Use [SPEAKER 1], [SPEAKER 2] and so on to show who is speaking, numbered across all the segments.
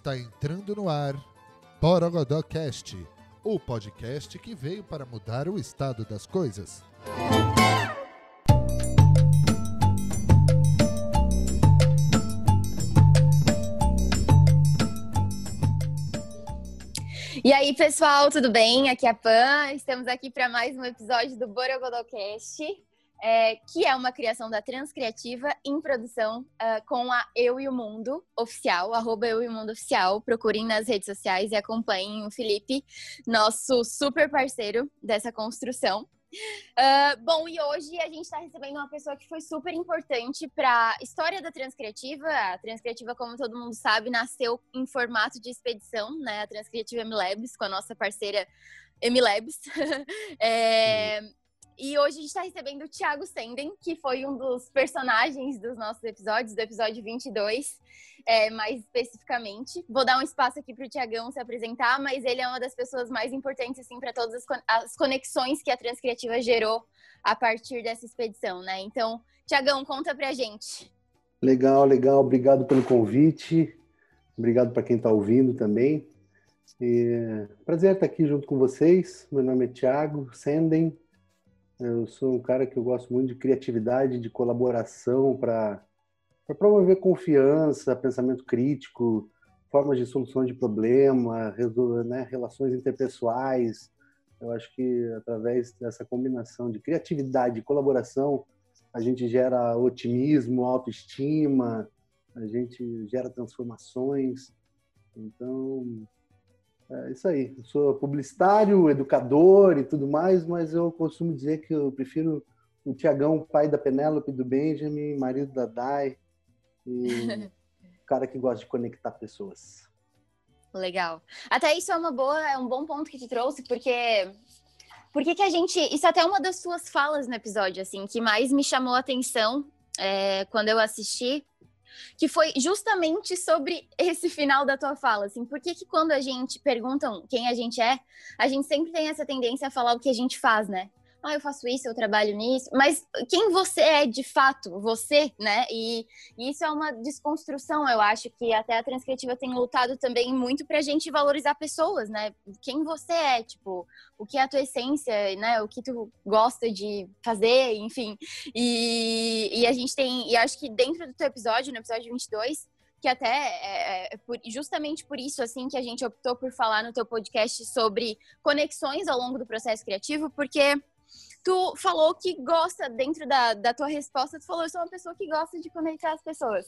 [SPEAKER 1] Está entrando no ar Borogodó Cast, o podcast que veio para mudar o estado das coisas.
[SPEAKER 2] E aí, pessoal, tudo bem? Aqui é a Pan. Estamos aqui para mais um episódio do Borogodocast é, que é uma criação da Transcriativa em produção uh, com a Eu e o Mundo oficial, arroba Eu e o Mundo oficial. Procurem nas redes sociais e acompanhem o Felipe, nosso super parceiro dessa construção. Uh, bom, e hoje a gente está recebendo uma pessoa que foi super importante para a história da Transcriativa. A Transcriativa, como todo mundo sabe, nasceu em formato de expedição, né? A Transcriativa MLabs, com a nossa parceira MLabs. é, e hoje a gente está recebendo o Thiago Senden, que foi um dos personagens dos nossos episódios, do episódio 22, é, mais especificamente. Vou dar um espaço aqui para o Tiagão se apresentar, mas ele é uma das pessoas mais importantes assim, para todas as conexões que a Transcriativa gerou a partir dessa expedição, né? Então, Tiagão, conta para a gente.
[SPEAKER 3] Legal, legal. Obrigado pelo convite. Obrigado para quem está ouvindo também. E, prazer estar aqui junto com vocês. Meu nome é Thiago Senden. Eu sou um cara que eu gosto muito de criatividade, de colaboração para promover confiança, pensamento crítico, formas de solução de problema, né, relações interpessoais. Eu acho que através dessa combinação de criatividade e colaboração, a gente gera otimismo, autoestima, a gente gera transformações. Então, é isso aí. Eu sou publicitário, educador e tudo mais, mas eu costumo dizer que eu prefiro o Tiagão, pai da Penélope, do Benjamin, marido da Dai, e cara que gosta de conectar pessoas.
[SPEAKER 2] Legal. Até isso é uma boa, é um bom ponto que te trouxe, porque porque que a gente, isso é até uma das suas falas no episódio assim, que mais me chamou a atenção é, quando eu assisti, que foi justamente sobre esse final da tua fala, assim, por que que quando a gente perguntam quem a gente é, a gente sempre tem essa tendência a falar o que a gente faz, né? Ah, eu faço isso, eu trabalho nisso, mas quem você é de fato, você, né? E, e, isso é uma desconstrução, eu acho que até a transcritiva tem lutado também muito pra gente valorizar pessoas, né? Quem você é, tipo, o que é a tua essência, né? O que tu gosta de fazer, enfim. E, e a gente tem, e acho que dentro do teu episódio, no episódio 22, que até é, é por, justamente por isso assim que a gente optou por falar no teu podcast sobre conexões ao longo do processo criativo, porque tu falou que gosta, dentro da, da tua resposta, tu falou, eu sou uma pessoa que gosta de conectar as pessoas.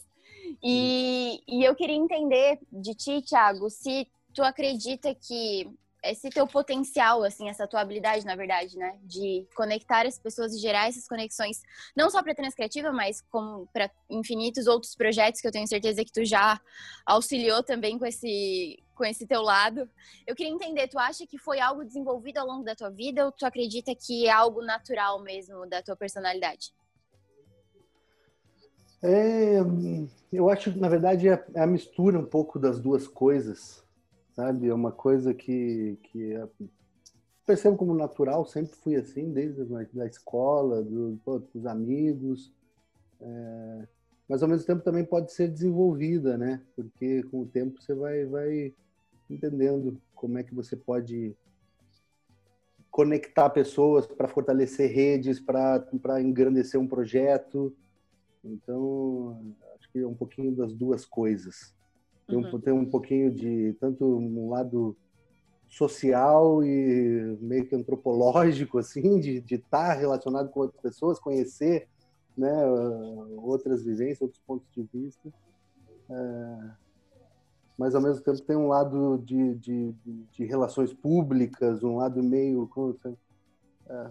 [SPEAKER 2] E, e eu queria entender de ti, Thiago, se tu acredita que esse teu potencial, assim, essa tua habilidade, na verdade, né, de conectar as pessoas e gerar essas conexões, não só para Transcriativa, mas como para infinitos outros projetos que eu tenho certeza que tu já auxiliou também com esse com esse teu lado. Eu queria entender, tu acha que foi algo desenvolvido ao longo da tua vida ou tu acredita que é algo natural mesmo da tua personalidade?
[SPEAKER 3] É, eu acho, na verdade, é, é a mistura um pouco das duas coisas sabe? É uma coisa que, que é, percebo como natural, sempre fui assim, desde a escola, do, dos amigos, é, mas ao mesmo tempo também pode ser desenvolvida, né? Porque com o tempo você vai, vai entendendo como é que você pode conectar pessoas para fortalecer redes, para engrandecer um projeto. Então, acho que é um pouquinho das duas coisas. Tem um, uhum. tem um pouquinho de tanto um lado social e meio que antropológico, assim, de estar tá relacionado com outras pessoas, conhecer né, outras vivências, outros pontos de vista. É, mas, ao mesmo tempo, tem um lado de, de, de relações públicas, um lado meio... É,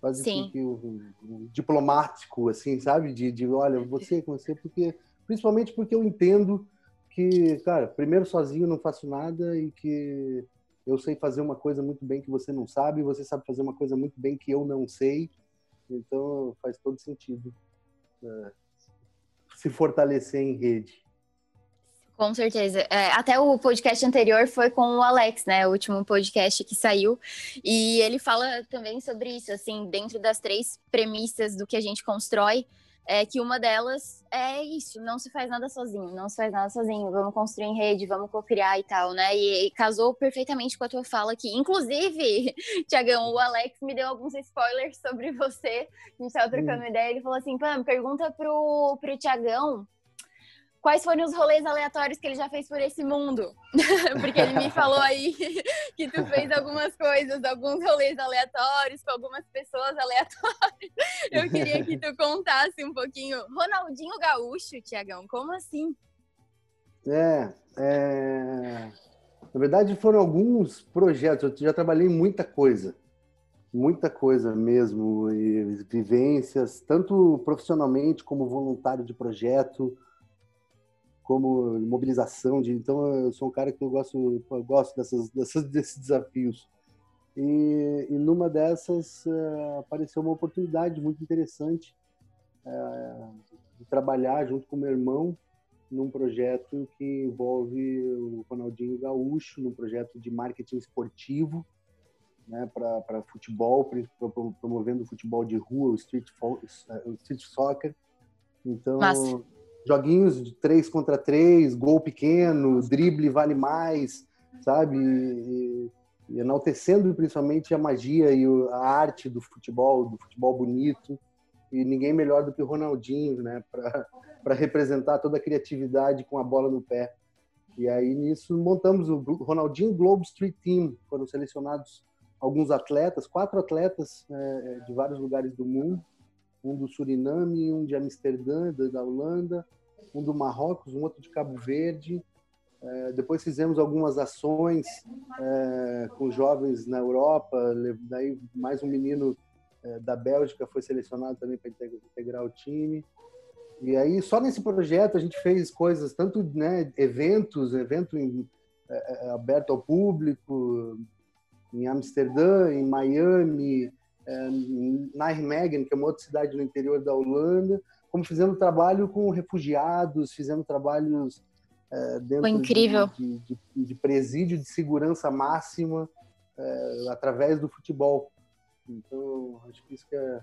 [SPEAKER 3] quase Sim. que um, um, diplomático, assim, sabe? De, de olha, você, você, porque... Principalmente porque eu entendo que, cara, primeiro sozinho não faço nada e que eu sei fazer uma coisa muito bem que você não sabe, e você sabe fazer uma coisa muito bem que eu não sei. Então faz todo sentido é, se fortalecer em rede.
[SPEAKER 2] Com certeza. É, até o podcast anterior foi com o Alex, né? O último podcast que saiu. E ele fala também sobre isso, assim, dentro das três premissas do que a gente constrói, é que uma delas é isso, não se faz nada sozinho, não se faz nada sozinho, vamos construir em rede, vamos co-criar e tal, né? E, e, casou perfeitamente com a tua fala aqui. Inclusive, Tiagão, o Alex me deu alguns spoilers sobre você, a gente tava trocando hum. ideia, ele falou assim, Pam, pergunta pro, pro Tiagão quais foram os rolês aleatórios que ele já fez por esse mundo. Porque ele me falou aí que tu fez algumas coisas, alguns rolês aleatórios, com algumas pessoas aleatórias. Eu queria que tu contasse um pouquinho. Ronaldinho Gaúcho, Tiagão, como assim?
[SPEAKER 3] É, é, na verdade foram alguns projetos. Eu já trabalhei muita coisa, muita coisa mesmo, e vivências, tanto profissionalmente como voluntário de projeto como mobilização de então eu sou um cara que eu gosto eu gosto dessas, dessas desses desafios e, e numa dessas uh, apareceu uma oportunidade muito interessante uh, de trabalhar junto com meu irmão num projeto que envolve o Ronaldinho Gaúcho num projeto de marketing esportivo né, para futebol, promovendo o futebol de rua, o street, o street soccer. Então, Massa joguinhos de três contra três, gol pequeno, drible vale mais, sabe? E, e enaltecendo principalmente a magia e a arte do futebol, do futebol bonito. E ninguém melhor do que o Ronaldinho, né? Para representar toda a criatividade com a bola no pé. E aí nisso montamos o Ronaldinho Globe Street Team. Foram selecionados alguns atletas, quatro atletas é, de vários lugares do mundo um do Suriname, um de Amsterdã, da Holanda, um do Marrocos, um outro de Cabo Verde. É, depois fizemos algumas ações é, com jovens na Europa, daí mais um menino é, da Bélgica foi selecionado também para integrar o time. E aí só nesse projeto a gente fez coisas, tanto né, eventos, evento em, é, é, aberto ao público, em Amsterdã, em Miami, Nijmegen, que é uma outra cidade no interior da Holanda, como fizendo trabalho com refugiados, fizendo trabalhos é, dentro. De, de, de, presídio de segurança máxima é, através do futebol. Então, acho que isso que é,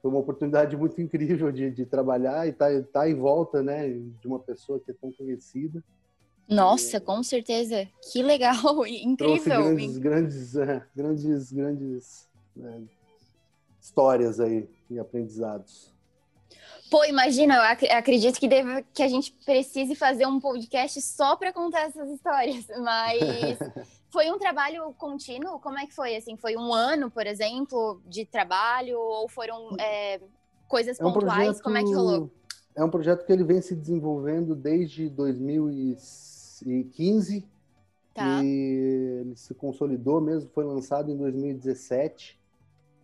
[SPEAKER 3] foi uma oportunidade muito incrível de, de trabalhar e estar tá, tá em volta né, de uma pessoa que é tão conhecida.
[SPEAKER 2] Nossa, com certeza. Que legal, incrível.
[SPEAKER 3] Grandes, grandes, é, grandes, grandes histórias aí e aprendizados.
[SPEAKER 2] Pô, imagina, eu acredito que, deve, que a gente precise fazer um podcast só para contar essas histórias, mas foi um trabalho contínuo? Como é que foi? Assim, foi um ano, por exemplo, de trabalho ou foram é, coisas é um pontuais? Projeto, Como é que rolou?
[SPEAKER 3] É um projeto que ele vem se desenvolvendo desde 2015 tá. e ele se consolidou mesmo, foi lançado em 2017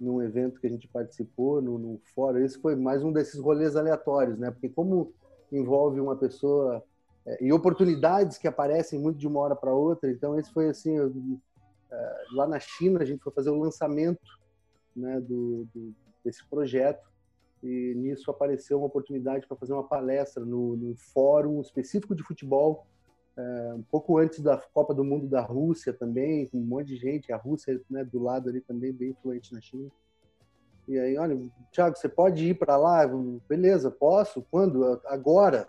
[SPEAKER 3] num evento que a gente participou, no, no fórum. Esse foi mais um desses rolês aleatórios, né? Porque como envolve uma pessoa é, e oportunidades que aparecem muito de uma hora para outra, então esse foi assim, eu, é, lá na China a gente foi fazer o lançamento, né, do, do desse projeto e nisso apareceu uma oportunidade para fazer uma palestra no, no fórum específico de futebol é, um pouco antes da Copa do Mundo da Rússia também, com um monte de gente, a Rússia né, do lado ali também, bem influente na China. E aí, olha, Thiago, você pode ir para lá? Beleza, posso? Quando? Agora.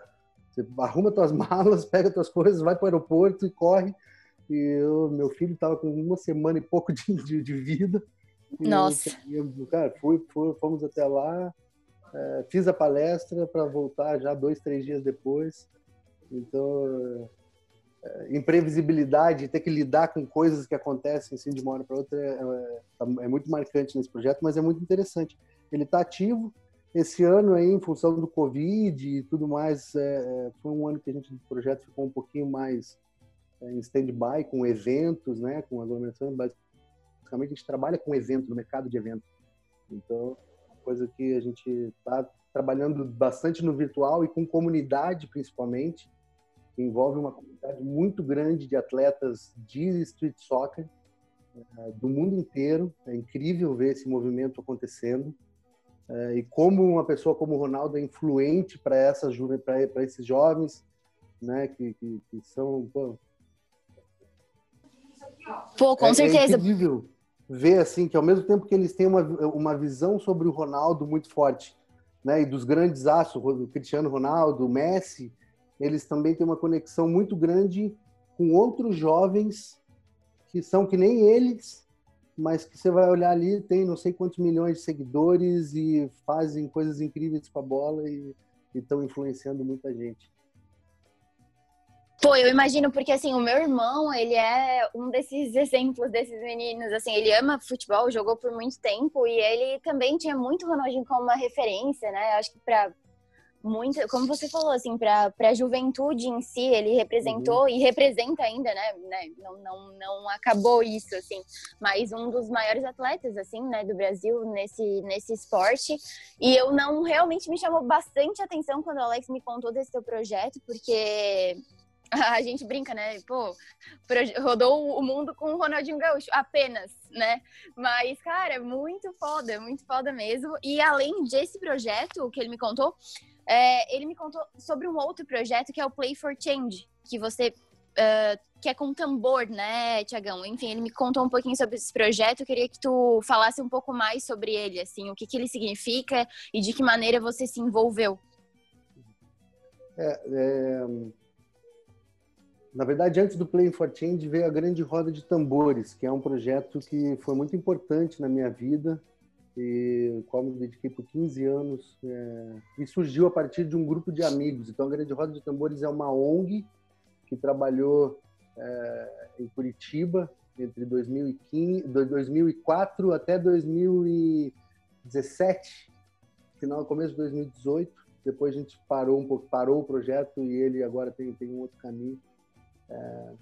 [SPEAKER 3] Você arruma tuas malas, pega tuas coisas, vai para o aeroporto e corre. E eu, meu filho estava com uma semana e pouco de, de, de vida.
[SPEAKER 2] Nossa.
[SPEAKER 3] Eu, cara, fui, fui, fomos até lá, é, fiz a palestra para voltar já dois, três dias depois. Então, imprevisibilidade, ter que lidar com coisas que acontecem assim de uma hora para outra é, é, é, muito marcante nesse projeto, mas é muito interessante. Ele está ativo. Esse ano aí, em função do Covid e tudo mais, é, é foi um ano que a gente, o projeto ficou um pouquinho mais é, em stand-by, com eventos, né, com aglomeração. Basicamente, a gente trabalha com evento, no mercado de eventos. Então, coisa que a gente está trabalhando bastante no virtual e com comunidade, principalmente, que envolve uma comunidade muito grande de atletas de street soccer uh, do mundo inteiro. É incrível ver esse movimento acontecendo. Uh, e como uma pessoa como o Ronaldo é influente para essas para esses jovens, né, que, que, que são pô,
[SPEAKER 2] pô com é, é certeza.
[SPEAKER 3] É incrível ver assim que ao mesmo tempo que eles têm uma, uma visão sobre o Ronaldo muito forte, né, e dos grandes aços, o Cristiano Ronaldo, o Messi, eles também têm uma conexão muito grande com outros jovens que são que nem eles, mas que você vai olhar ali, tem não sei quantos milhões de seguidores e fazem coisas incríveis com a bola e estão influenciando muita gente.
[SPEAKER 2] Pô, eu imagino porque assim, o meu irmão, ele é um desses exemplos desses meninos, assim, ele ama futebol, jogou por muito tempo e ele também tinha muito Ronaldinho como uma referência, né? Acho que para muito, como você falou, assim, para a juventude em si, ele representou uhum. e representa ainda, né, né? Não, não, não acabou isso, assim, mas um dos maiores atletas, assim, né, do Brasil nesse, nesse esporte. E eu não realmente me chamou bastante atenção quando o Alex me contou desse teu projeto, porque a gente brinca, né? Pô, rodou o mundo com o Ronaldinho Gaúcho, apenas, né? Mas, cara, muito foda, muito foda mesmo. E além desse projeto que ele me contou, é, ele me contou sobre um outro projeto que é o Play for Change, que você uh, que é com tambor, né, Tiagão? Enfim, ele me contou um pouquinho sobre esse projeto. Eu queria que tu falasse um pouco mais sobre ele, assim, o que, que ele significa e de que maneira você se envolveu.
[SPEAKER 3] É, é... Na verdade, antes do Play for Change veio a Grande Roda de Tambores, que é um projeto que foi muito importante na minha vida e qual me dediquei por 15 anos é, e surgiu a partir de um grupo de amigos. Então, a Grande Roda de Tambores é uma ONG que trabalhou é, em Curitiba entre 2015, 2004 até 2017, final, começo de 2018. Depois a gente parou um pouco, parou o projeto e ele agora tem, tem um outro caminho. É,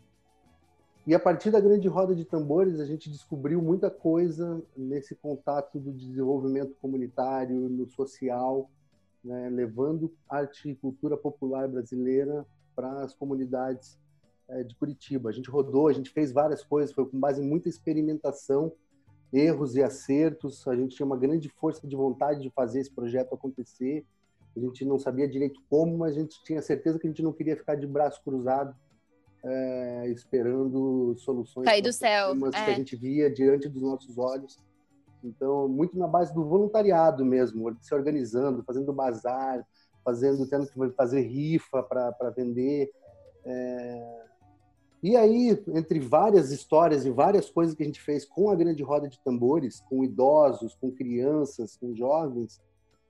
[SPEAKER 3] e a partir da grande roda de tambores, a gente descobriu muita coisa nesse contato do desenvolvimento comunitário, no social, né, levando arte e cultura popular brasileira para as comunidades é, de Curitiba. A gente rodou, a gente fez várias coisas, foi com base em muita experimentação, erros e acertos. A gente tinha uma grande força de vontade de fazer esse projeto acontecer. A gente não sabia direito como, mas a gente tinha certeza que a gente não queria ficar de braço cruzado é, esperando soluções
[SPEAKER 2] Cair do céu.
[SPEAKER 3] que é. a gente via diante dos nossos olhos. Então, muito na base do voluntariado mesmo, se organizando, fazendo bazar, fazendo, tendo que fazer rifa para vender. É... E aí, entre várias histórias e várias coisas que a gente fez com a grande roda de tambores, com idosos, com crianças, com jovens,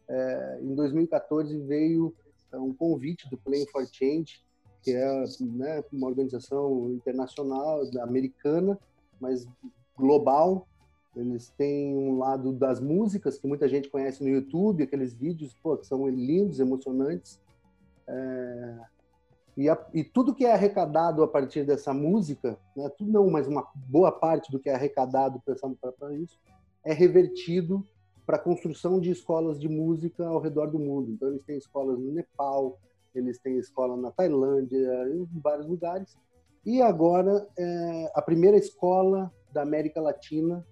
[SPEAKER 3] é, em 2014 veio um convite do Playing for Change que é né, uma organização internacional, americana, mas global. Eles têm um lado das músicas, que muita gente conhece no YouTube, aqueles vídeos pô, que são lindos, emocionantes. É... E, a, e, tudo que é arrecadado a partir dessa música, né, tudo não, mas uma boa parte do que é arrecadado para isso, é revertido para a construção de escolas de música ao redor do mundo. Então, eles têm escolas no Nepal, eles têm escola na Tailândia, em vários lugares. E agora, é, a primeira escola da América Latina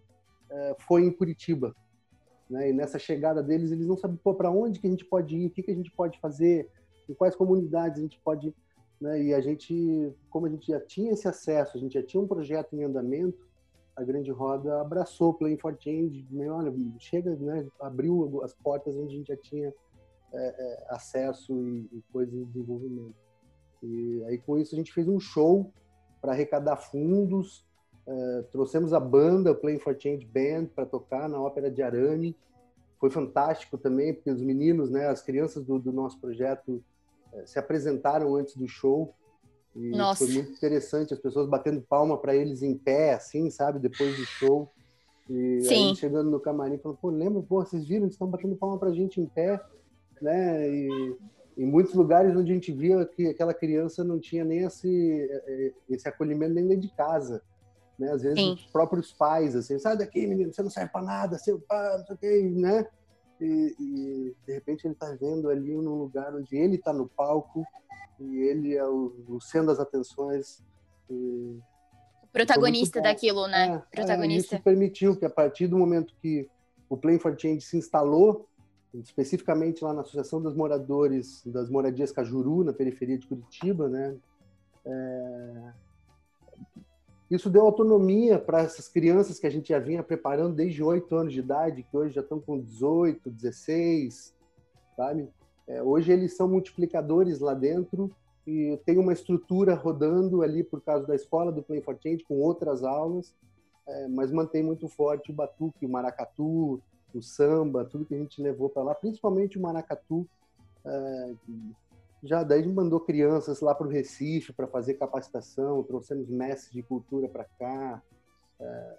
[SPEAKER 3] é, foi em Curitiba. Né? E nessa chegada deles, eles não sabem para onde que a gente pode ir, o que, que a gente pode fazer, em quais comunidades a gente pode. Né? E a gente, como a gente já tinha esse acesso, a gente já tinha um projeto em andamento, a Grande Roda abraçou o Playing for Change, olha, chega, né? abriu as portas onde a gente já tinha é, é, acesso e, e coisas de desenvolvimento. E aí com isso a gente fez um show para arrecadar fundos, é, trouxemos a banda, o Playing for Change Band, para tocar na Ópera de Arame. Foi fantástico também, porque os meninos, né, as crianças do, do nosso projeto é, se apresentaram antes do show. E Nossa. foi muito interessante, as pessoas batendo palma para eles em pé, assim, sabe, depois do show. E Sim. aí chegando no camarim, falando, pô, lembra, pô, vocês viram, eles estão batendo palma pra gente em pé né? E em muitos lugares onde a gente via que aquela criança não tinha nem esse, é, esse acolhimento nem dentro de casa. Né? Às vezes Sim. os próprios pais, assim, sai daqui, menino, você não serve para nada, seu pai, não sei o que, né? E, e, de repente ele está vendo ali num lugar onde ele está no palco e ele é o, o centro das atenções. E...
[SPEAKER 2] Protagonista daquilo, né?
[SPEAKER 3] É, Protagonista. É, isso permitiu que a partir do momento que o Play for Change se instalou especificamente lá na Associação dos Moradores das Moradias Cajuru, na periferia de Curitiba, né? É... Isso deu autonomia para essas crianças que a gente já vinha preparando desde 8 anos de idade, que hoje já estão com 18, 16, sabe? É, hoje eles são multiplicadores lá dentro e tem uma estrutura rodando ali por causa da escola do Play for Change com outras aulas, é, mas mantém muito forte o batuque, o maracatu, o samba, tudo que a gente levou para lá, principalmente o maracatu. É, já daí mandou crianças lá para o Recife para fazer capacitação, trouxemos mestres de cultura para cá. É,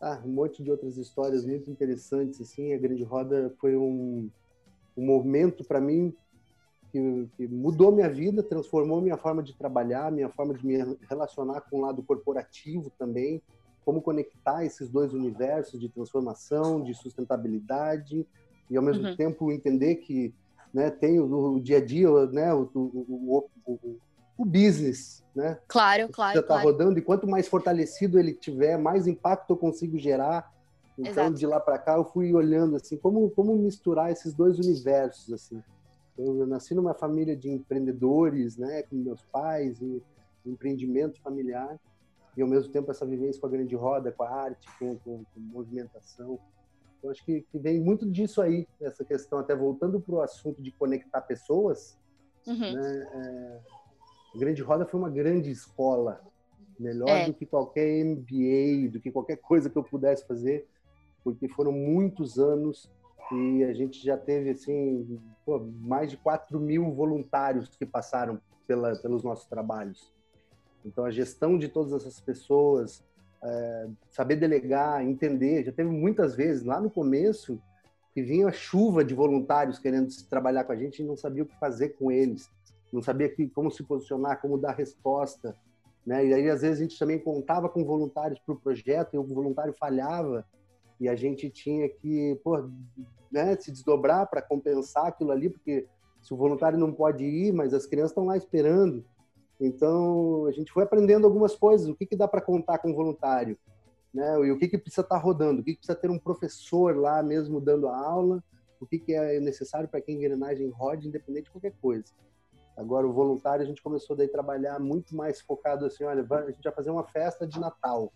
[SPEAKER 3] ah, um monte de outras histórias muito interessantes assim. A Grande Roda foi um, um momento para mim que, que, mudou minha vida, transformou minha forma de trabalhar, minha forma de me relacionar com o lado corporativo também, como conectar esses dois universos de transformação, de sustentabilidade e ao mesmo uhum. tempo entender que né, tem o, o, dia a dia, né, o, o, o, o business, né?
[SPEAKER 2] Claro, claro.
[SPEAKER 3] Já está
[SPEAKER 2] claro.
[SPEAKER 3] rodando e quanto mais fortalecido ele tiver, mais impacto eu consigo gerar. Então, Exato. de lá para cá, eu fui olhando assim, como como misturar esses dois universos assim. Eu, nasci numa família de empreendedores, né, com meus pais e empreendimento familiar e ao mesmo tempo essa vivência com a grande roda, com a arte, com, com, com movimentação. Eu acho que, que, vem muito disso aí, essa questão, até voltando para o assunto de conectar pessoas. Uhum. Né, é, a Grande Roda foi uma grande escola, melhor é. do que qualquer MBA, do que qualquer coisa que eu pudesse fazer, porque foram muitos anos e a gente já teve assim pô, mais de 4 mil voluntários que passaram pela, pelos nossos trabalhos. Então a gestão de todas essas pessoas, é, saber delegar, entender, já teve muitas vezes lá no começo que vinha a chuva de voluntários querendo trabalhar com a gente e não sabia o que fazer com eles, não sabia que, como se posicionar, como dar resposta, né? E aí às vezes a gente também contava com voluntários para o projeto e o voluntário falhava e a gente tinha que pô, né, se desdobrar para compensar aquilo ali, porque se o voluntário não pode ir, mas as crianças estão lá esperando. Então, a gente foi aprendendo algumas coisas, o que, que dá para contar com voluntário, né? E o que, que precisa estar tá rodando, o que, que precisa ter um professor lá mesmo dando a aula, o que, que é necessário para que a engrenagem rode, independente de qualquer coisa. Agora, o voluntário, a gente começou daí a trabalhar muito mais focado assim, olha, a gente vai fazer uma festa de Natal.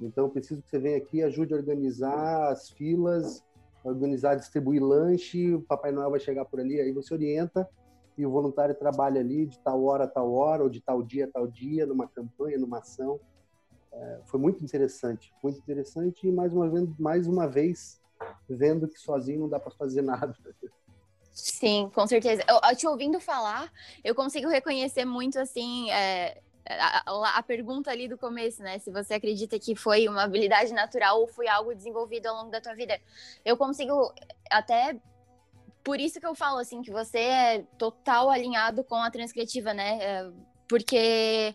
[SPEAKER 3] Então, preciso que você venha aqui e ajude a organizar as filas, organizar, distribuir lanche, o Papai Noel vai chegar por ali, aí você orienta e o voluntário trabalha ali de tal hora a tal hora, ou de tal dia a tal dia, numa campanha, numa ação. É, foi muito interessante, muito interessante e mais uma vez, mais uma vez vendo que sozinho não dá para fazer nada.
[SPEAKER 2] Sim, com certeza. Eu, te ouvindo falar, eu consigo reconhecer muito assim é, a, a, pergunta ali do começo, né? Se você acredita que foi uma habilidade natural ou foi algo desenvolvido ao longo da tua vida. Eu consigo até por isso que eu falo assim que você é total alinhado com a transcritiva, né? É, porque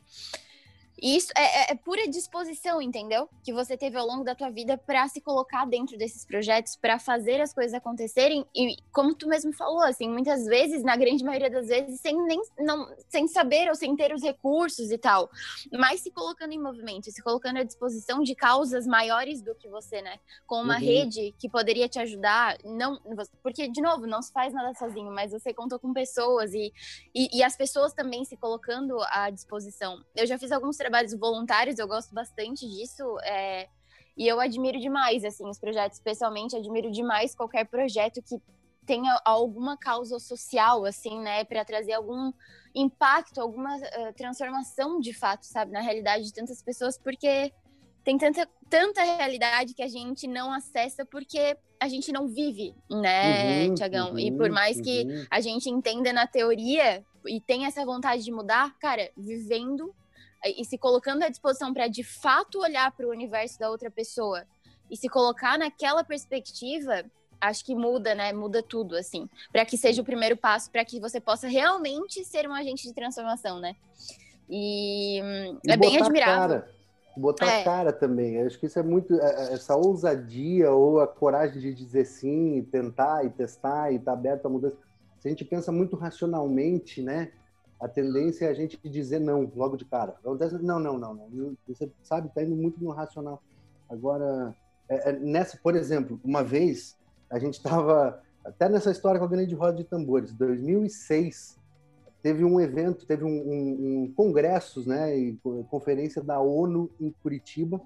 [SPEAKER 2] isso é, é, é, pura disposição, entendeu? Que você teve ao longo da tua vida para se colocar dentro desses projetos, para fazer as coisas acontecerem. E como tu mesmo falou, assim, muitas vezes, na grande maioria das vezes, sem nem não, sem saber ou sem ter os recursos e tal, mas se colocando em movimento, se colocando à disposição de causas maiores do que você, né? Com uma uhum. rede que poderia te ajudar, não, porque de novo, não se faz nada sozinho, mas você contou com pessoas e, e, e as pessoas também se colocando à disposição. Eu já fiz alguns trabalhos voluntários, eu gosto bastante disso. É, e eu admiro demais, assim, os projetos, especialmente, admiro demais qualquer projeto que tenha alguma causa social, assim, né, para trazer algum impacto, alguma uh, transformação de fato, sabe, na realidade de tantas pessoas, porque tem tanta, tanta realidade que a gente não acessa porque a gente não vive, né, uhum, Tiagão? Uhum, e por mais uhum. que a gente entenda na teoria e tenha essa vontade de mudar, cara, vivendo e se colocando à disposição para de fato olhar para o universo da outra pessoa e se colocar naquela perspectiva, acho que muda, né? Muda tudo, assim, para que seja o primeiro passo para que você possa realmente ser um agente de transformação, né? E, e é bem admirável.
[SPEAKER 3] Cara. Botar é. cara também. Acho que isso é muito. É, é, essa ousadia ou a coragem de dizer sim, e tentar e testar e estar tá aberto a mudança. Se a gente pensa muito racionalmente, né? A tendência é a gente dizer não logo de cara. Não, não, não, não. Você sabe, está indo muito no racional. Agora, é, é, nessa, por exemplo, uma vez a gente estava até nessa história com a grande roda de tambores, 2006 teve um evento, teve um, um, um congressos, né, e conferência da ONU em Curitiba,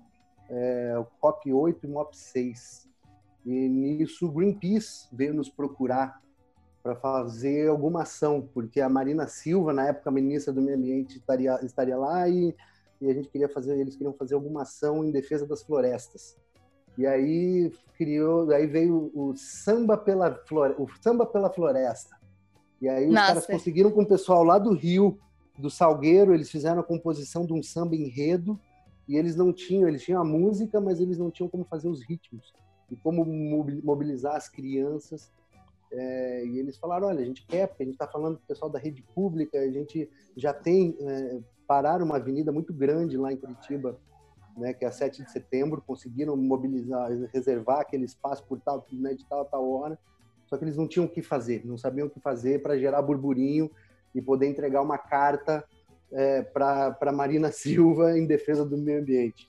[SPEAKER 3] é, o COP 8 e MOP 6. E nisso Greenpeace veio nos procurar para fazer alguma ação, porque a Marina Silva, na época ministra do Meio Ambiente, estaria, estaria lá e, e a gente queria fazer, eles queriam fazer alguma ação em defesa das florestas. E aí criou, aí veio o samba pela floresta, o samba pela floresta. E aí os Nossa. caras conseguiram com o pessoal lá do Rio, do Salgueiro, eles fizeram a composição de um samba enredo e eles não tinham, eles tinham a música, mas eles não tinham como fazer os ritmos e como mobilizar as crianças. É, e eles falaram, olha, a gente quer, porque a gente está falando com o pessoal da rede pública, a gente já tem, é, pararam uma avenida muito grande lá em Curitiba, né, que é a 7 de setembro, conseguiram mobilizar, reservar aquele espaço por tal, né, de tal a tal hora, só que eles não tinham o que fazer, não sabiam o que fazer para gerar burburinho e poder entregar uma carta é, para Marina Silva em defesa do meio ambiente.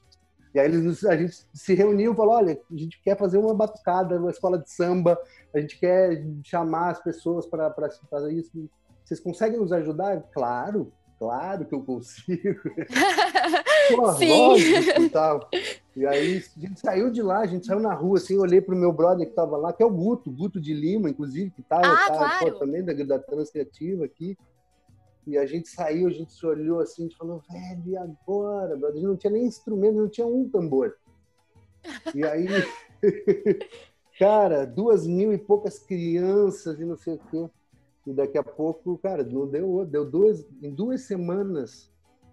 [SPEAKER 3] E aí eles, a gente se reuniu e falou: olha, a gente quer fazer uma batucada, uma escola de samba, a gente quer chamar as pessoas para fazer isso. Vocês conseguem nos ajudar? Claro, claro que eu consigo. Pô, Sim. Lógico, e tal. E aí a gente saiu de lá, a gente saiu na rua, assim, olhei pro meu brother que estava lá, que é o Guto, Guto de Lima, inclusive, que tá,
[SPEAKER 2] ah,
[SPEAKER 3] tá
[SPEAKER 2] claro.
[SPEAKER 3] também da, da Transcriativa aqui. E a gente saiu, a gente se olhou assim, a gente falou, velho, e agora? A gente não tinha nem instrumento, não tinha um tambor. E aí, cara, duas mil e poucas crianças e não sei o quê. E daqui a pouco, cara, não deu, deu duas, em duas semanas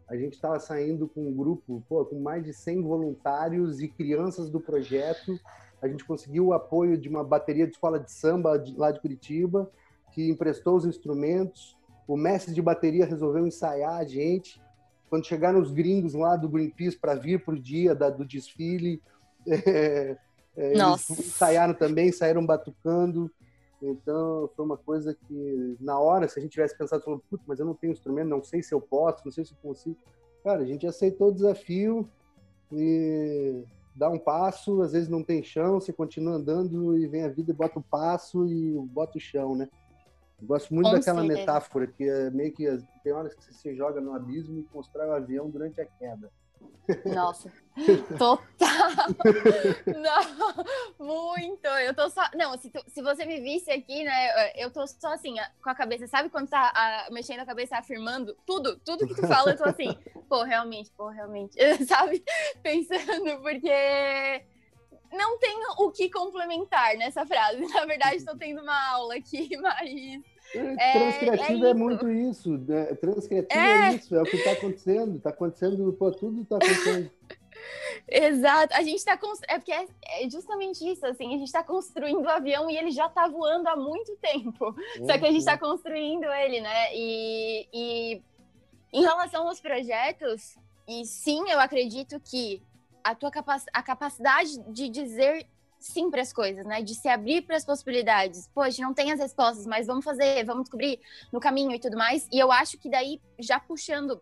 [SPEAKER 3] a gente estava saindo com um grupo, pô, com mais de 100 voluntários e crianças do projeto. A gente conseguiu o apoio de uma bateria de escola de samba lá de Curitiba, que emprestou os instrumentos o mestre de bateria resolveu ensaiar a gente. Quando chegaram os gringos lá do Greenpeace para vir para o dia da, do desfile, é, é, eles ensaiaram também, saíram batucando. Então, foi uma coisa que, na hora, se a gente tivesse pensado, falou, putz, mas eu não tenho instrumento, não sei se eu posso, não sei se eu consigo. Cara, a gente aceitou o desafio e dá um passo, às vezes não tem chão, você continua andando e vem a vida e bota o passo e bota o chão, né? Gosto muito Com daquela certeza. metáfora que é meio que tem horas que você se joga no abismo e constrói o um avião durante a queda.
[SPEAKER 2] Nossa, total! Não, muito! Eu tô só. Não, se, tu, se você me visse aqui, né? Eu tô só assim, com a cabeça, sabe quando tá a, mexendo a cabeça, afirmando tudo, tudo que tu fala, eu tô assim, pô, realmente, pô, realmente, sabe? Pensando, porque não tenho o que complementar nessa frase. Na verdade, estou tendo uma aula aqui, mas.
[SPEAKER 3] É, transcriativo é, é, é muito isso. Né? Transcriativo é... é... isso, é o que está acontecendo. Está acontecendo, pô, tudo está acontecendo.
[SPEAKER 2] Exato, a gente está é porque é, é, justamente isso, assim, a gente está construindo o avião e ele já está voando há muito tempo. Uhum. Só que a gente está construindo ele, né? E, e em relação aos projetos, e sim, eu acredito que a tua capac a capacidade de dizer sim para as coisas, né? De se abrir para as possibilidades. Poxa, não tem as respostas, mas vamos fazer, vamos descobrir no caminho e tudo mais. E eu acho que daí, já puxando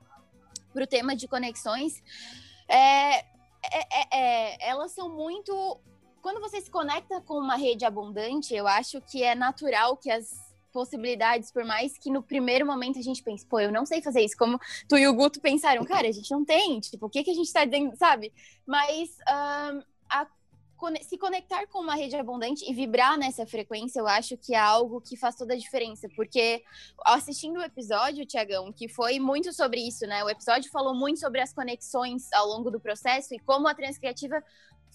[SPEAKER 2] para o tema de conexões, é, é, é, é, elas são muito. Quando você se conecta com uma rede abundante, eu acho que é natural que as possibilidades, por mais que no primeiro momento a gente pense, pô, eu não sei fazer isso, como tu e o Guto pensaram, cara, a gente não tem, tipo, o que, que a gente tá dizendo, sabe? Mas um, a, se conectar com uma rede abundante e vibrar nessa frequência, eu acho que é algo que faz toda a diferença, porque assistindo o episódio, Tiagão, que foi muito sobre isso, né? O episódio falou muito sobre as conexões ao longo do processo e como a Transcriativa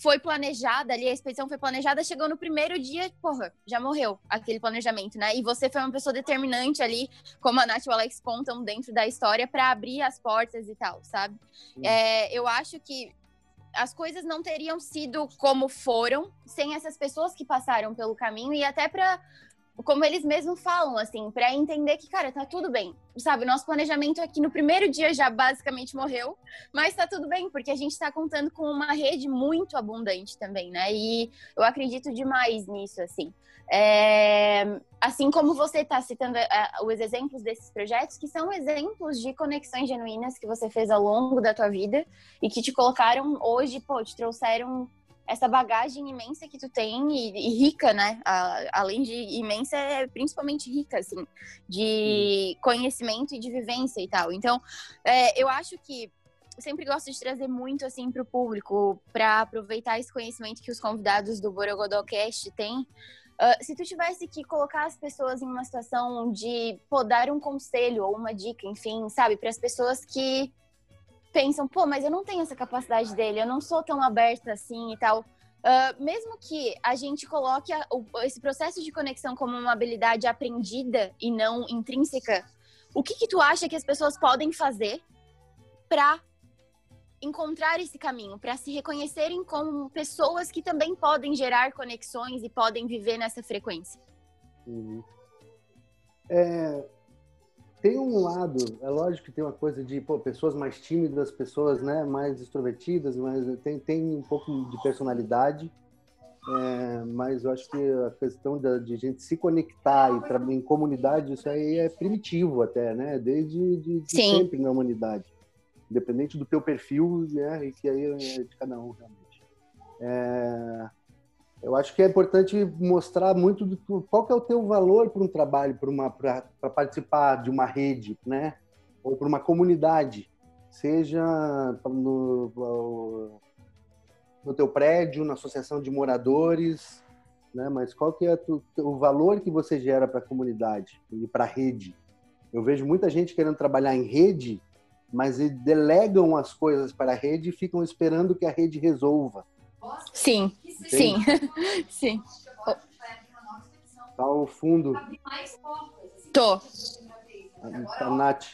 [SPEAKER 2] foi planejada ali, a expedição foi planejada, chegou no primeiro dia, porra, já morreu aquele planejamento, né? E você foi uma pessoa determinante ali, como a Nath e o Alex contam dentro da história, para abrir as portas e tal, sabe? É, eu acho que as coisas não teriam sido como foram sem essas pessoas que passaram pelo caminho e até para como eles mesmos falam, assim, para entender que, cara, tá tudo bem. Sabe, nosso planejamento aqui no primeiro dia já basicamente morreu, mas tá tudo bem, porque a gente tá contando com uma rede muito abundante também, né? E eu acredito demais nisso, assim. É... Assim como você tá citando uh, os exemplos desses projetos, que são exemplos de conexões genuínas que você fez ao longo da tua vida e que te colocaram hoje, pô, te trouxeram essa bagagem imensa que tu tem e, e rica, né? A, além de imensa, é principalmente rica, assim, de conhecimento e de vivência e tal. Então, é, eu acho que eu sempre gosto de trazer muito, assim, para o público, para aproveitar esse conhecimento que os convidados do Borogodocast têm, Uh, se tu tivesse que colocar as pessoas em uma situação de pô, dar um conselho ou uma dica, enfim, sabe, para as pessoas que pensam, pô, mas eu não tenho essa capacidade dele, eu não sou tão aberta assim e tal. Uh, mesmo que a gente coloque a, o, esse processo de conexão como uma habilidade aprendida e não intrínseca, o que, que tu acha que as pessoas podem fazer para encontrar esse caminho, para se reconhecerem como pessoas que também podem gerar conexões e podem viver nessa frequência?
[SPEAKER 3] Uhum. É, tem um lado, é lógico que tem uma coisa de pô, pessoas mais tímidas, pessoas né, mais extrovertidas, mas tem, tem um pouco de personalidade. É, mas eu acho que a questão da, de gente se conectar e trabalhar em comunidade, isso aí é primitivo até, né? Desde de, de sempre na humanidade. Independente do teu perfil, né? E que aí é de cada um, realmente. É, eu acho que é importante mostrar muito do, qual que é o teu valor para um trabalho, para participar de uma rede, né? Ou para uma comunidade, seja no, no teu prédio, na associação de moradores, né? Mas qual que é tu, o valor que você gera para a comunidade e para a rede? Eu vejo muita gente querendo trabalhar em rede, mas delegam as coisas para a rede e ficam esperando que a rede resolva.
[SPEAKER 2] Sim, sim, sim.
[SPEAKER 3] Tá ao fundo.
[SPEAKER 2] Tô.
[SPEAKER 3] A Nath.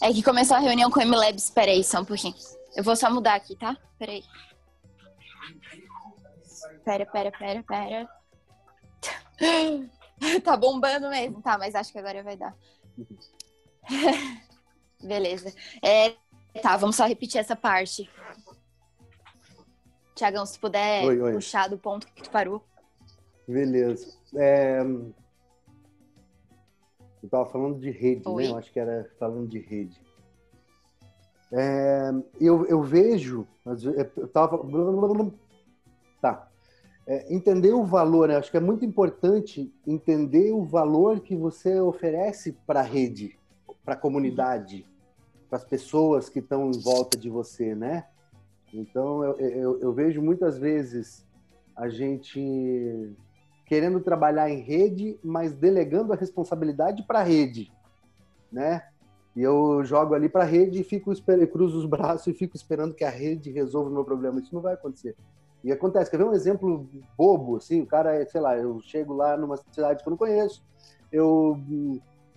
[SPEAKER 2] É que começou a reunião com o MLabs. Espera aí, só um pouquinho. Eu vou só mudar aqui, tá? Espera aí. Pera, pera, pera, pera. tá bombando mesmo. Tá, mas acho que agora vai dar. Beleza. É, tá, vamos só repetir essa parte. Tiagão, se puder oi, oi. puxar do ponto que tu parou.
[SPEAKER 3] Beleza. É... Eu tava falando de rede, né? oi. né? Eu acho que era falando de rede. É... Eu, eu vejo, eu tava... Tá. É, entender o valor, né? acho que é muito importante entender o valor que você oferece para a rede, para a comunidade, para as pessoas que estão em volta de você, né? Então, eu, eu, eu vejo muitas vezes a gente querendo trabalhar em rede, mas delegando a responsabilidade para a rede, né? E eu jogo ali para a rede e fico cruzo os braços e fico esperando que a rede resolva o meu problema. Isso não vai acontecer. E acontece. Quer ver um exemplo bobo? Assim, o cara, sei lá, eu chego lá numa cidade que eu não conheço, eu,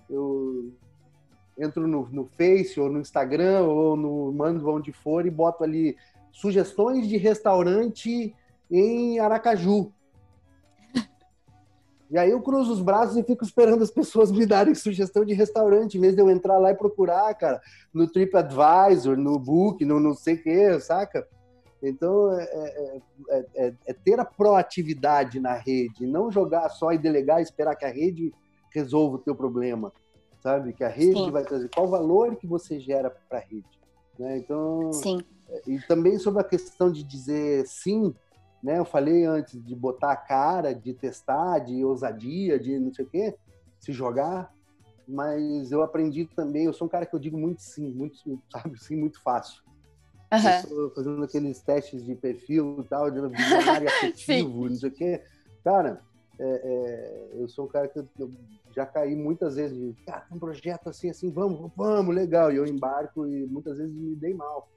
[SPEAKER 3] eu entro no, no Face ou no Instagram ou no mando onde for e boto ali sugestões de restaurante em Aracaju. E aí eu cruzo os braços e fico esperando as pessoas me darem sugestão de restaurante, em vez de eu entrar lá e procurar, cara, no TripAdvisor, no Book, no não sei o que, saca? Então, é, é, é, é ter a proatividade na rede, não jogar só e delegar e esperar que a rede resolva o teu problema, sabe? Que a rede Sim. vai trazer qual o valor que você gera para a rede. Né? Então,
[SPEAKER 2] Sim.
[SPEAKER 3] E também sobre a questão de dizer sim, né? Eu falei antes de botar a cara, de testar, de ousadia, de não sei o quê, se jogar. Mas eu aprendi também, eu sou um cara que eu digo muito sim, muito, sabe, sim, muito fácil. Uhum. fazendo aqueles testes de perfil e tal, de visionário afetivo, não sei o quê. Cara, é, é, eu sou um cara que eu já caí muitas vezes de, ah, tem um projeto assim, assim, vamos, vamos, legal. E eu embarco e muitas vezes me dei mal.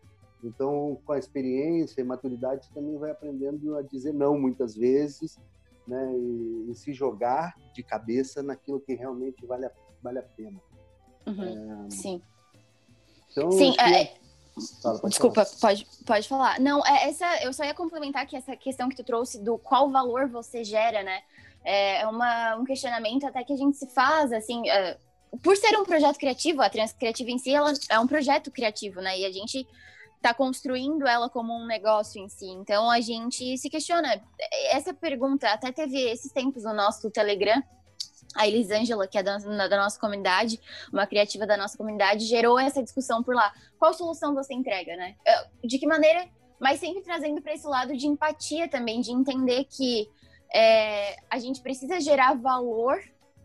[SPEAKER 3] Então, com a experiência e maturidade, você também vai aprendendo a dizer não muitas vezes, né? E, e se jogar de cabeça naquilo que realmente vale a, vale a pena.
[SPEAKER 2] Uhum, é... Sim. Então, Sim, é... é Fala, pode Desculpa, falar. pode, pode falar. Não, é essa, eu só ia complementar que essa questão que tu trouxe do qual valor você gera, né? É uma, um questionamento até que a gente se faz, assim, uh, por ser um projeto criativo, a Trans Criativa em si, ela é um projeto criativo, né? E a gente está construindo ela como um negócio em si. Então a gente se questiona. Essa pergunta até teve esses tempos no nosso Telegram. A Elisângela, que é da, da, nossa comunidade, uma criativa da nossa comunidade, gerou essa discussão por lá. Qual solução você entrega, né? De que maneira? Mas sempre trazendo para esse lado de empatia também, de entender que é, a gente precisa gerar valor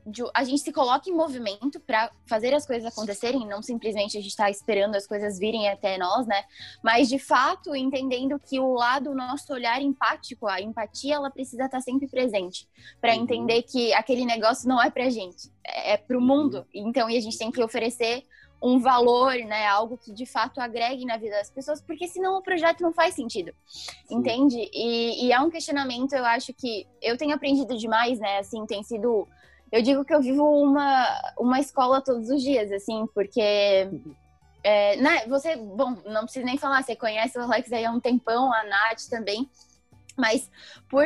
[SPEAKER 2] de, a gente se coloca em movimento para fazer as coisas acontecerem, não simplesmente a gente está esperando as coisas virem até nós, né? Mas de fato entendendo que o lado, nosso olhar empático, a empatia, ela precisa estar tá sempre presente para uhum. entender que aquele negócio não é para gente, é, é para o mundo. Uhum. Então, e a gente tem que oferecer um valor, né? Algo que de fato agregue na vida das pessoas, porque senão o projeto não faz sentido, Sim. entende? E, e, é um questionamento, eu acho que eu tenho aprendido demais, né? Assim, tem sido. Eu digo que eu vivo uma, uma escola todos os dias, assim, porque. É, né, você, bom, não precisa nem falar, você conhece o Alex aí há um tempão, a Nath também, mas por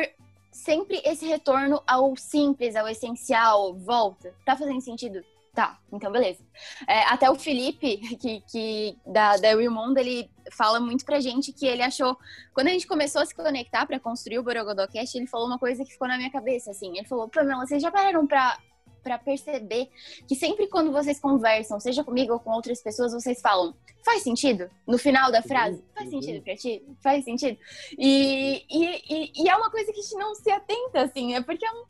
[SPEAKER 2] sempre esse retorno ao simples, ao essencial, volta. Tá fazendo sentido? Tá, então beleza. É, até o Felipe, que, que da, da Mundo, ele fala muito pra gente que ele achou. Quando a gente começou a se conectar para construir o Borogodocast, ele falou uma coisa que ficou na minha cabeça, assim. Ele falou: Pamela, vocês já pararam pra, pra perceber que sempre quando vocês conversam, seja comigo ou com outras pessoas, vocês falam, faz sentido? No final da frase, faz sentido pra ti? Faz sentido? E, e, e, é uma coisa que a gente não se atenta, assim, é porque é, um,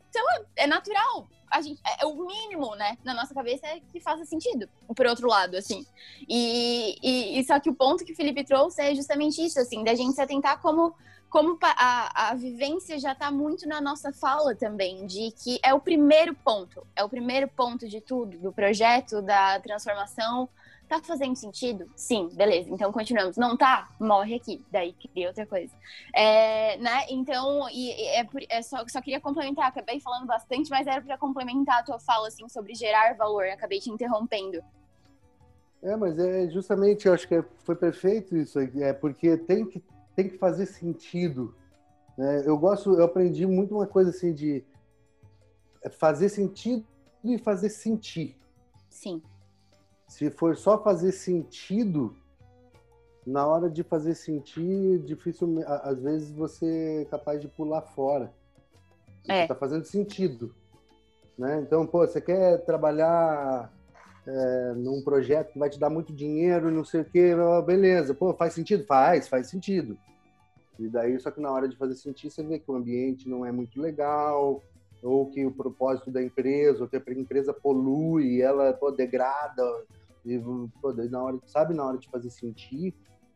[SPEAKER 2] é natural a gente, é, é, o mínimo, né, na nossa cabeça é que faça sentido, por outro lado, assim. E, e, e, só que o ponto que o Felipe trouxe é justamente isso, assim, da gente se atentar como, como a, a vivência já está muito na nossa fala também, de que é o primeiro ponto, é o primeiro ponto de tudo, do projeto, da transformação, Tá fazendo sentido? Sim, beleza. Então continuamos. Não tá? Morre aqui. Daí cria outra coisa. É, né? Então, e, é, é só, só queria complementar. Acabei falando bastante, mas era para complementar a tua fala assim sobre gerar valor. Acabei te interrompendo.
[SPEAKER 3] É, mas é justamente, eu acho que foi perfeito isso. É porque tem que, tem que fazer sentido. Né? Eu gosto, eu aprendi muito uma coisa assim de fazer sentido e fazer sentir.
[SPEAKER 2] Sim.
[SPEAKER 3] Se for só fazer sentido, na hora de fazer sentir, difícil, às vezes você é capaz de pular fora. É. Tá fazendo sentido, né? Então, pô, você quer trabalhar é, num projeto que vai te dar muito dinheiro, não sei o quê, beleza. Pô, faz sentido? Faz, faz sentido. E daí, só que na hora de fazer sentido, você vê que o ambiente não é muito legal, ou que o propósito da empresa, ou que a empresa polui, ela pô, degrada e, pô, na hora, sabe, na hora de fazer sentir,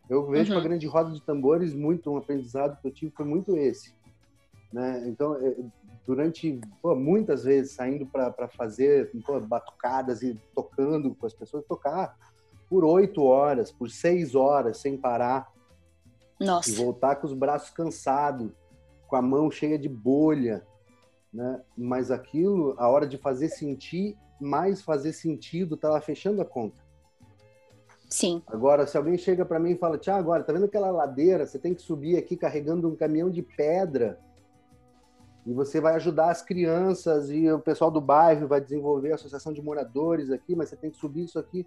[SPEAKER 3] eu vejo uhum. a grande roda de tambores muito um aprendizado que eu tive foi muito esse, né? Então, é, durante pô, muitas vezes saindo para fazer pô, batucadas e tocando com as pessoas, tocar por oito horas, por seis horas sem parar,
[SPEAKER 2] Nossa.
[SPEAKER 3] e voltar com os braços cansados, com a mão cheia de bolha, né? Mas aquilo, a hora de fazer sentir mais fazer sentido estava fechando a conta.
[SPEAKER 2] Sim.
[SPEAKER 3] Agora, se alguém chega para mim e fala, Tiago, agora, tá vendo aquela ladeira? Você tem que subir aqui carregando um caminhão de pedra e você vai ajudar as crianças e o pessoal do bairro vai desenvolver a associação de moradores aqui, mas você tem que subir isso aqui.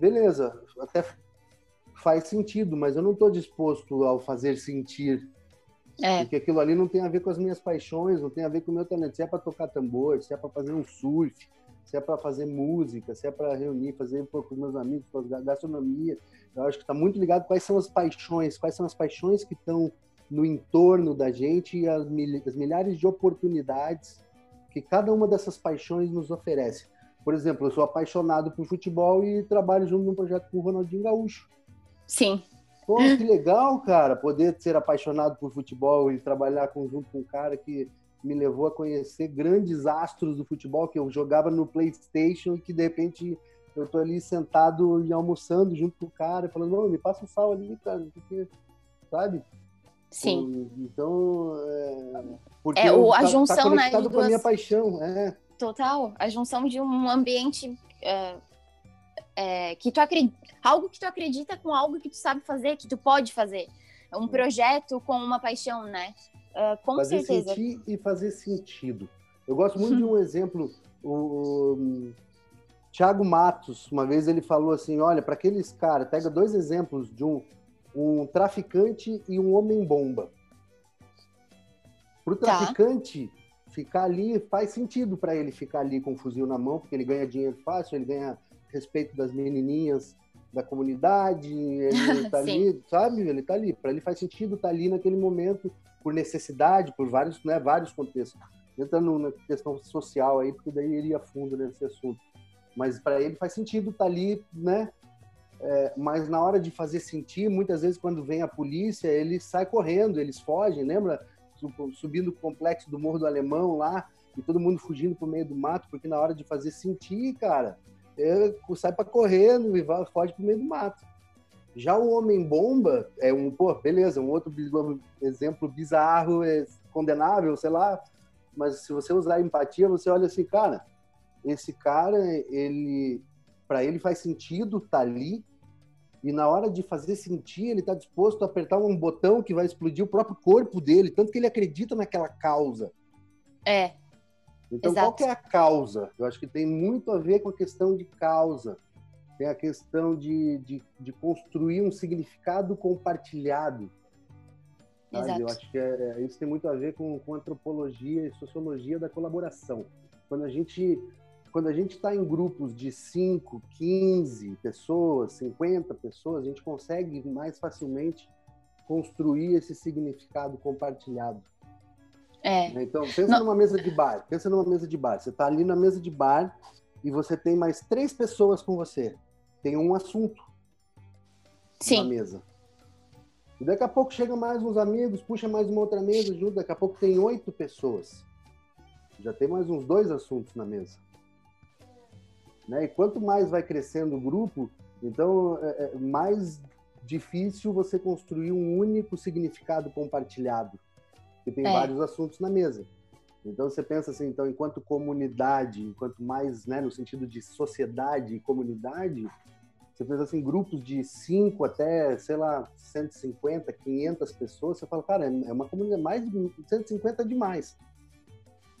[SPEAKER 3] Beleza, até faz sentido, mas eu não estou disposto ao fazer sentir. É. Porque aquilo ali não tem a ver com as minhas paixões, não tem a ver com o meu talento. Se é para tocar tambor, se é para fazer um surf, se é para fazer música, se é para reunir, fazer com os meus amigos, com a gastronomia. Eu acho que está muito ligado quais são as paixões, quais são as paixões que estão no entorno da gente e as, mil, as milhares de oportunidades que cada uma dessas paixões nos oferece. Por exemplo, eu sou apaixonado por futebol e trabalho junto num projeto com o Ronaldinho Gaúcho.
[SPEAKER 2] Sim.
[SPEAKER 3] Pô, que legal, cara, poder ser apaixonado por futebol e trabalhar junto com um cara que me levou a conhecer grandes astros do futebol que eu jogava no PlayStation e que de repente eu tô ali sentado e almoçando junto com o cara, falando, não, me passa um sal ali, cara, porque, sabe?
[SPEAKER 2] Sim.
[SPEAKER 3] Então, é,
[SPEAKER 2] porque é, o, a tá, junção, tá
[SPEAKER 3] conectado
[SPEAKER 2] né,
[SPEAKER 3] com duas... a minha paixão, é.
[SPEAKER 2] Total, a junção de um ambiente é, é, que tu acredita, algo que tu acredita com algo que tu sabe fazer, que tu pode fazer. Um projeto com uma paixão, né? Uh, com
[SPEAKER 3] fazer
[SPEAKER 2] certeza.
[SPEAKER 3] sentir e fazer sentido. Eu gosto muito de um exemplo. O, o Tiago Matos, uma vez ele falou assim: olha, para aqueles caras, pega dois exemplos de um, um traficante e um homem-bomba. Para o tá. traficante tá. ficar ali, faz sentido para ele ficar ali com o fuzil na mão, porque ele ganha dinheiro fácil, ele ganha respeito das menininhas da comunidade, ele tá ali, sabe? Ele tá ali. Para ele faz sentido estar tá ali naquele momento por necessidade, por vários, né, vários contextos. entrando na questão social aí, porque daí iria fundo nesse assunto. Mas para ele faz sentido estar tá ali, né? É, mas na hora de fazer sentir, muitas vezes quando vem a polícia, ele sai correndo, eles fogem, lembra? Subindo o complexo do Morro do Alemão lá, e todo mundo fugindo pro meio do mato, porque na hora de fazer sentir, cara, é, sai para correndo e vai, foge pro meio do mato. Já o Homem-Bomba é um, pô, beleza, um outro exemplo bizarro, é condenável, sei lá, mas se você usar empatia, você olha assim, cara, esse cara, ele, para ele faz sentido estar tá ali, e na hora de fazer sentir, ele está disposto a apertar um botão que vai explodir o próprio corpo dele, tanto que ele acredita naquela causa.
[SPEAKER 2] É.
[SPEAKER 3] Então, Exato. qual que é a causa? Eu acho que tem muito a ver com a questão de causa tem a questão de, de, de construir um significado compartilhado. Sabe? Eu acho que é, é, isso tem muito a ver com, com antropologia e sociologia da colaboração. Quando a gente quando a gente está em grupos de 5, 15 pessoas, 50 pessoas, a gente consegue mais facilmente construir esse significado compartilhado.
[SPEAKER 2] É.
[SPEAKER 3] Então, pensa Não. numa mesa de bar. Pensa numa mesa de bar. Você está ali na mesa de bar e você tem mais três pessoas com você tem um assunto
[SPEAKER 2] Sim.
[SPEAKER 3] na mesa. E daqui a pouco chega mais uns amigos, puxa mais uma outra mesa, junto, daqui a pouco tem oito pessoas. Já tem mais uns dois assuntos na mesa. Né? E quanto mais vai crescendo o grupo, então é, é mais difícil você construir um único significado compartilhado, que tem é. vários assuntos na mesa. Então você pensa assim, então enquanto comunidade, enquanto mais, né, no sentido de sociedade e comunidade, você pensa assim, grupos de 5 até, sei lá, 150, 500 pessoas, você fala, cara, é uma comunidade, mais de 150 é demais.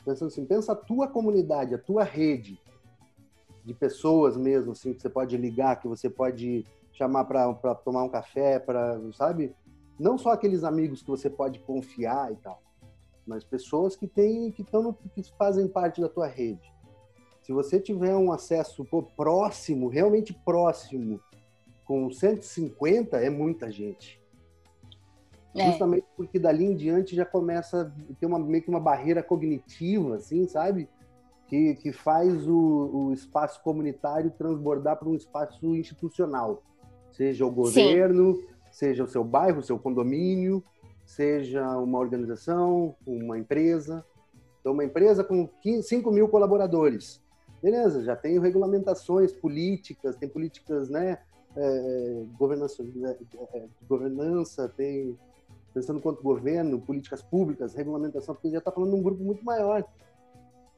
[SPEAKER 3] Pensando assim, pensa a tua comunidade, a tua rede de pessoas mesmo, assim, que você pode ligar, que você pode chamar para tomar um café, para, sabe? Não só aqueles amigos que você pode confiar e tal mas pessoas que têm que estão que fazem parte da tua rede. Se você tiver um acesso pô, próximo, realmente próximo, com 150 é muita gente. É. Justamente porque dali em diante já começa a ter uma, meio que uma barreira cognitiva, assim, sabe? Que, que faz o, o espaço comunitário transbordar para um espaço institucional. Seja o governo, Sim. seja o seu bairro, o seu condomínio, seja uma organização, uma empresa. Então, uma empresa com 5 mil colaboradores. Beleza, já tem regulamentações políticas, tem políticas, né, é, governança, é, é, governança, tem, pensando quanto governo, políticas públicas, regulamentação, porque já está falando de um grupo muito maior.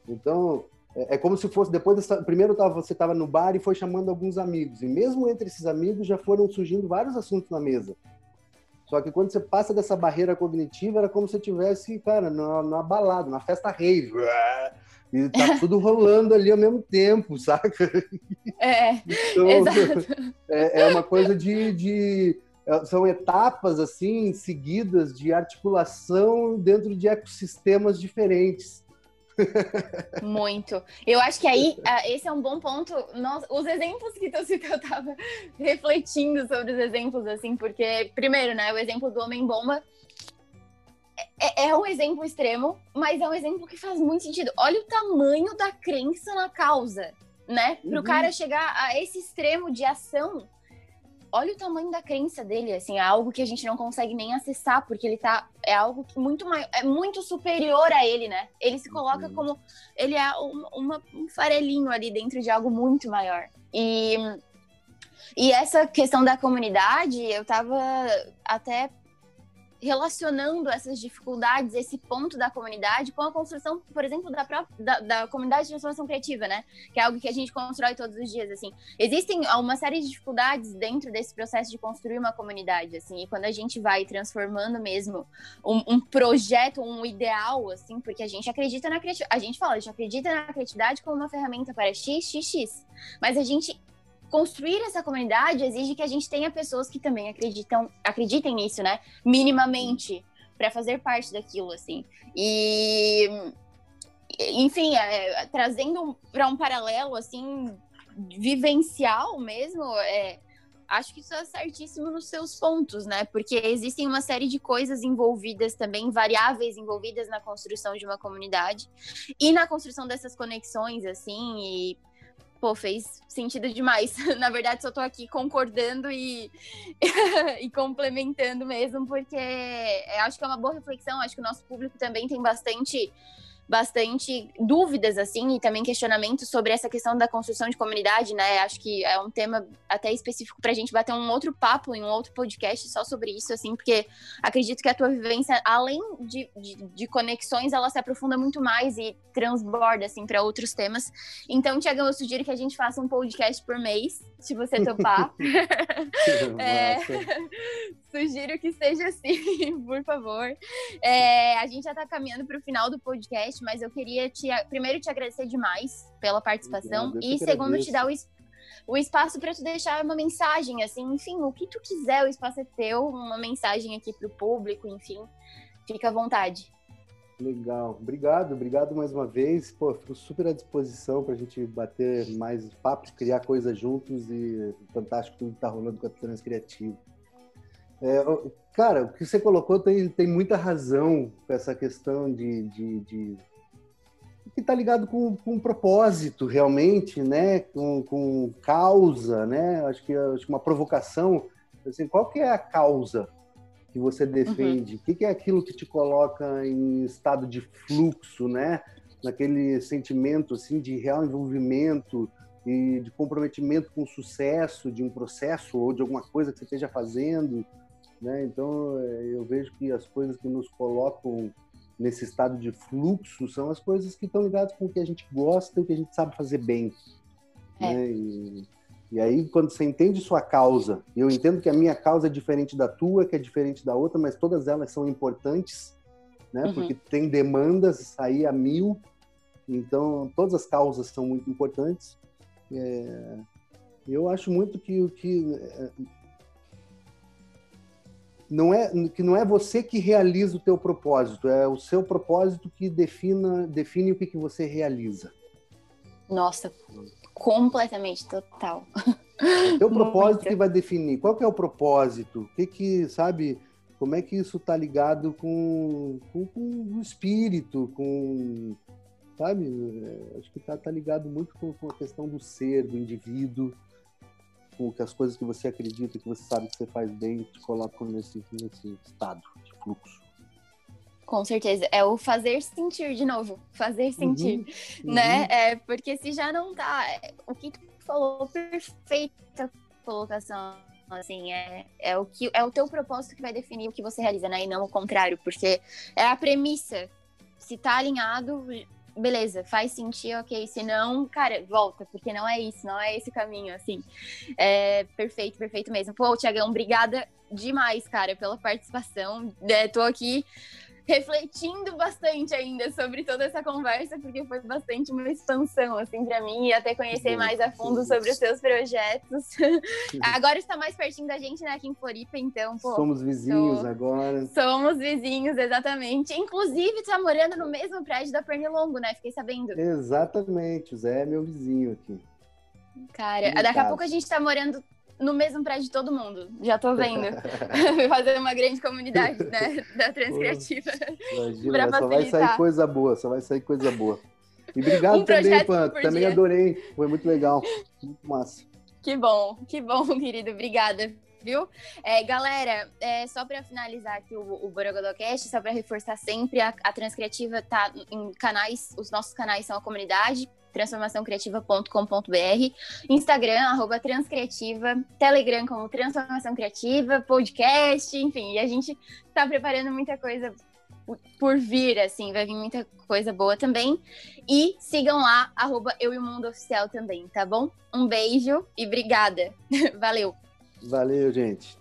[SPEAKER 3] Então, é, é como se fosse, depois, dessa, primeiro tava, você estava no bar e foi chamando alguns amigos, e mesmo entre esses amigos já foram surgindo vários assuntos na mesa. Só que quando você passa dessa barreira cognitiva, era como se você tivesse, cara, numa, numa balada, na festa rave. E tá tudo rolando ali ao mesmo tempo, saca?
[SPEAKER 2] É, então, exato.
[SPEAKER 3] É, é uma coisa de, de, é, São etapas, assim, seguidas de articulação dentro de ecossistemas diferentes.
[SPEAKER 2] Muito. Eu acho que aí esse é um bom ponto. Nós, os exemplos que tu citou, eu tava refletindo sobre os exemplos, assim, porque, primeiro, né, o exemplo do Homem-Bomba é, é, é, um exemplo extremo, mas é um exemplo que faz muito sentido. Olha o tamanho da crença na causa, né? Para o uhum. cara chegar a esse extremo de ação olha o tamanho da crença dele, assim, é algo que a gente não consegue nem acessar, porque ele tá. É algo que muito maior, é muito superior a ele, né? Ele se coloca uhum. como. Ele é uma, uma, um farelinho ali dentro de algo muito maior. E. E essa questão da comunidade, eu tava até relacionando essas dificuldades, esse ponto da comunidade com a construção, por exemplo, da, própria, da, da, comunidade de transformação criativa, né? Que é algo que a gente constrói todos os dias, assim. Existem uma série de dificuldades dentro desse processo de construir uma comunidade, assim, e quando a gente vai transformando mesmo um, um projeto, um ideal, assim, porque a gente acredita na criatividade, a gente fala, a gente acredita na criatividade como uma ferramenta para x, x, x, mas a gente construir essa comunidade exige que a gente tenha pessoas que também acreditam, acreditem nisso, né? Minimamente, para fazer parte daquilo, assim. E, enfim, é, trazendo para um paralelo, assim, vivencial mesmo, é, acho que isso é certíssimo nos seus pontos, né? Porque existem uma série de coisas envolvidas também, variáveis envolvidas na construção de uma comunidade e na construção dessas conexões, assim, e pô, fez sentido demais. Na verdade, só tô aqui concordando e, e complementando mesmo, porque acho que é uma boa reflexão. Acho que o nosso público também tem bastante bastante dúvidas, assim, e também questionamentos sobre essa questão da construção de comunidade, né? Acho que é um tema até específico para a gente bater um outro papo em um outro podcast só sobre isso, assim, porque acredito que a tua vivência, além de, de, de conexões, ela se aprofunda muito mais e transborda, assim, para outros temas. Então, Tiagão, eu sugiro que a gente faça um podcast por mês, se você topar. é, sugiro que seja assim, por favor. É, a gente já está caminhando para o final do podcast, mas eu queria te, primeiro te agradecer demais pela participação e segundo te dar o, o espaço para te deixar uma mensagem, assim, enfim, o que tu quiser, o espaço é teu, uma mensagem aqui para o público, enfim, fica à vontade.
[SPEAKER 3] Legal, obrigado, obrigado mais uma vez. Pô, fico super à disposição para a gente bater mais papos, criar coisas juntos e fantástico tudo que está rolando com a Transcriativo. É, cara, o que você colocou tem, tem muita razão com essa questão de, de, de que está ligado com, com propósito realmente, né? Com, com causa, né? Acho que, acho que uma provocação. Assim, qual que é a causa que você defende? Uhum. O que, que é aquilo que te coloca em estado de fluxo, né? Naquele sentimento assim de real envolvimento e de comprometimento com o sucesso de um processo ou de alguma coisa que você esteja fazendo, né? Então eu vejo que as coisas que nos colocam nesse estado de fluxo são as coisas que estão ligadas com o que a gente gosta e o que a gente sabe fazer bem. É. Né? E, e, aí, quando você entende sua causa, eu entendo que a minha causa é diferente da tua, que é diferente da outra, mas todas elas são importantes, né? Uhum. Porque tem demandas aí a mil, então todas as causas são muito importantes. É, eu acho muito que o que não é que não é você que realiza o teu propósito, é o seu propósito que defina, define o que, que você realiza.
[SPEAKER 2] Nossa, completamente total.
[SPEAKER 3] É o teu propósito que vai definir. Qual que é o propósito? O que que, sabe, como é que isso está ligado com, com, com, o espírito, com, sabe, é, acho que está tá ligado muito com, com a questão do ser, do indivíduo com que as coisas que você acredita, que você sabe que você faz bem, te colocam nesse, nesse estado de fluxo.
[SPEAKER 2] Com certeza. É o fazer sentir de novo. Fazer sentir. Uhum, né? Uhum. É, porque se já não tá. O que tu falou, perfeita colocação. Assim, é, é, o que, é o teu propósito que vai definir o que você realiza, né? E não o contrário, porque é a premissa. Se tá alinhado, beleza, faz sentido, ok. Se não, cara, volta, porque não é isso, não é esse caminho, assim. É, perfeito, perfeito mesmo. Pô, Tiagão, obrigada demais, cara, pela participação. É, tô aqui refletindo bastante ainda sobre toda essa conversa, porque foi bastante uma expansão, assim, para mim, e até conhecer mais a fundo sobre os seus projetos. agora está mais pertinho da gente, né, aqui em Floripa, então, pô.
[SPEAKER 3] Somos vizinhos tô... agora.
[SPEAKER 2] Somos vizinhos, exatamente. Inclusive, tá morando no mesmo prédio da Pernilongo, né? Fiquei sabendo.
[SPEAKER 3] Exatamente, o Zé é meu vizinho aqui.
[SPEAKER 2] Cara, daqui a pouco a gente tá morando no mesmo prédio de todo mundo. Já tô vendo. Fazer uma grande comunidade, né? Da Transcriativa.
[SPEAKER 3] Imagina, só vai sair coisa boa, só vai sair coisa boa. E obrigado um também, Pan. Também dia. adorei. Foi muito legal. Muito massa.
[SPEAKER 2] Que bom, que bom, querido. Obrigada viu? É, galera, é, só para finalizar aqui o, o Borogodocast, só para reforçar sempre, a, a Transcriativa tá em canais, os nossos canais são a comunidade, transformaçãocriativa.com.br, Instagram, arroba transcriativa, Telegram como Transformação Criativa, podcast, enfim, e a gente tá preparando muita coisa por vir, assim, vai vir muita coisa boa também. E sigam lá, arroba eu e o mundo oficial também, tá bom? Um beijo e obrigada. Valeu!
[SPEAKER 3] Valeu, gente.